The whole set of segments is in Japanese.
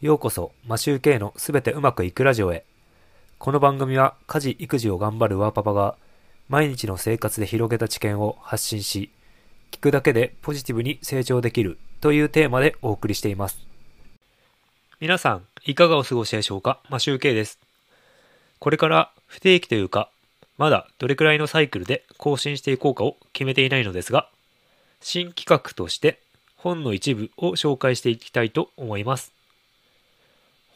ようこそ、マシューケイのすべてうまくいくラジオへ。この番組は家事・育児を頑張るワーパパが毎日の生活で広げた知見を発信し、聞くだけでポジティブに成長できるというテーマでお送りしています。皆さん、いかがお過ごしでしょうか？マシューケイです。これから不定期というか、まだどれくらいのサイクルで更新していこうかを決めていないのですが、新企画として本の一部を紹介していきたいと思います。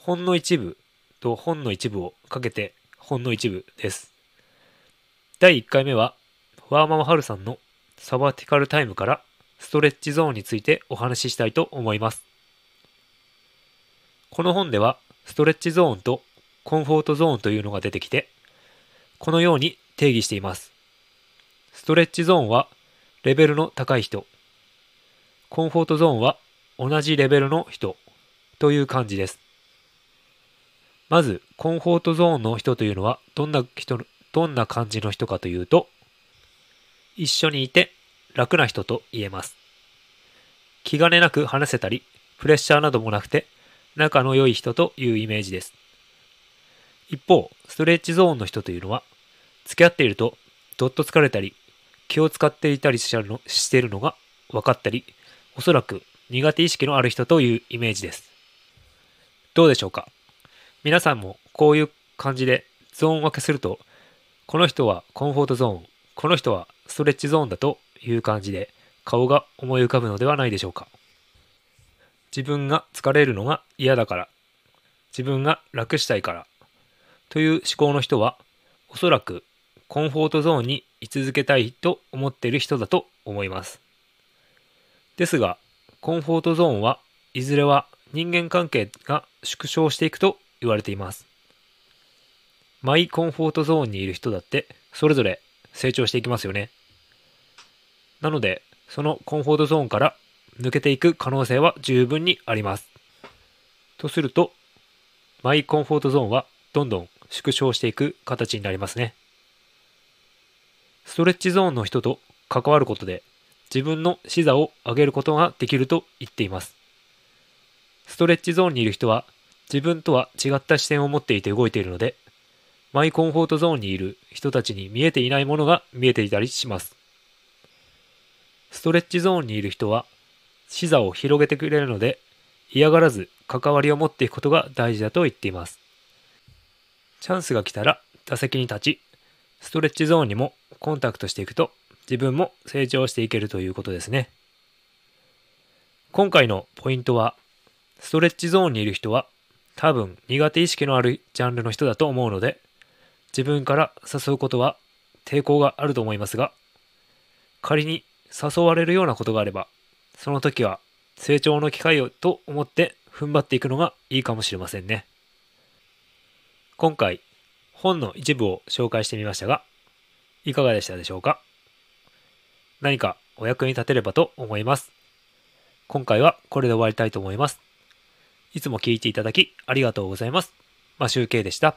本の一部と本の一部をかけて本の一部です。第1回目は、ワーママハルさんのサバティカルタイムからストレッチゾーンについてお話ししたいと思います。この本では、ストレッチゾーンとコンフォートゾーンというのが出てきて、このように定義しています。ストレッチゾーンはレベルの高い人、コンフォートゾーンは同じレベルの人という感じです。まず、コンフォートゾーンの人というのはどんな人、どんな感じの人かというと、一緒にいて楽な人と言えます。気兼ねなく話せたり、プレッシャーなどもなくて仲の良い人というイメージです。一方、ストレッチゾーンの人というのは、付き合っているとどっと疲れたり、気を使っていたりしてるのしているのが分かったり、おそらく苦手意識のある人というイメージです。どうでしょうか？皆さんもこういう感じでゾーン分けすると、この人はコンフォートゾーン、この人はストレッチゾーンだという感じで顔が思い浮かぶのではないでしょうか。自分が疲れるのが嫌だから、自分が楽したいから、という思考の人は、おそらくコンフォートゾーンに居続けたいと思っている人だと思います。ですが、コンフォートゾーンはいずれは人間関係が縮小していくと言われています。マイコンフォートゾーンにいる人だってそれぞれ成長していきますよね。なので、そのコンフォートゾーンから抜けていく可能性は十分にあります。とすると、マイコンフォートゾーンはどんどん縮小していく形になりますね。ストレッチゾーンの人と関わることで自分の視座を上げることができると言っています。ストレッチゾーンにいる人は自分とは違った視点を持っていて動いているので、マイコンフォートゾーンにいる人たちに見えていないものが見えていたりします。ストレッチゾーンにいる人は視座を広げてくれるので嫌がらず関わりを持っていくことが大事だと言っています。チャンスが来たら打席に立ち、ストレッチゾーンにもコンタクトしていくと自分も成長していけるということですね。今回のポイントは、ストレッチゾーンにいる人は多分苦手意識のあるジャンルの人だと思うので、自分から誘うことは抵抗があると思いますが、仮に誘われるようなことがあれば、その時は成長の機会をと思って踏ん張っていくのがいいかもしれませんね。今回、本の一部を紹介してみましたが、いかがでしたでしょうか？何かお役に立てればと思います。今回はこれで終わりたいと思います。いつも聞いていただきありがとうございます。マシュウケイでした。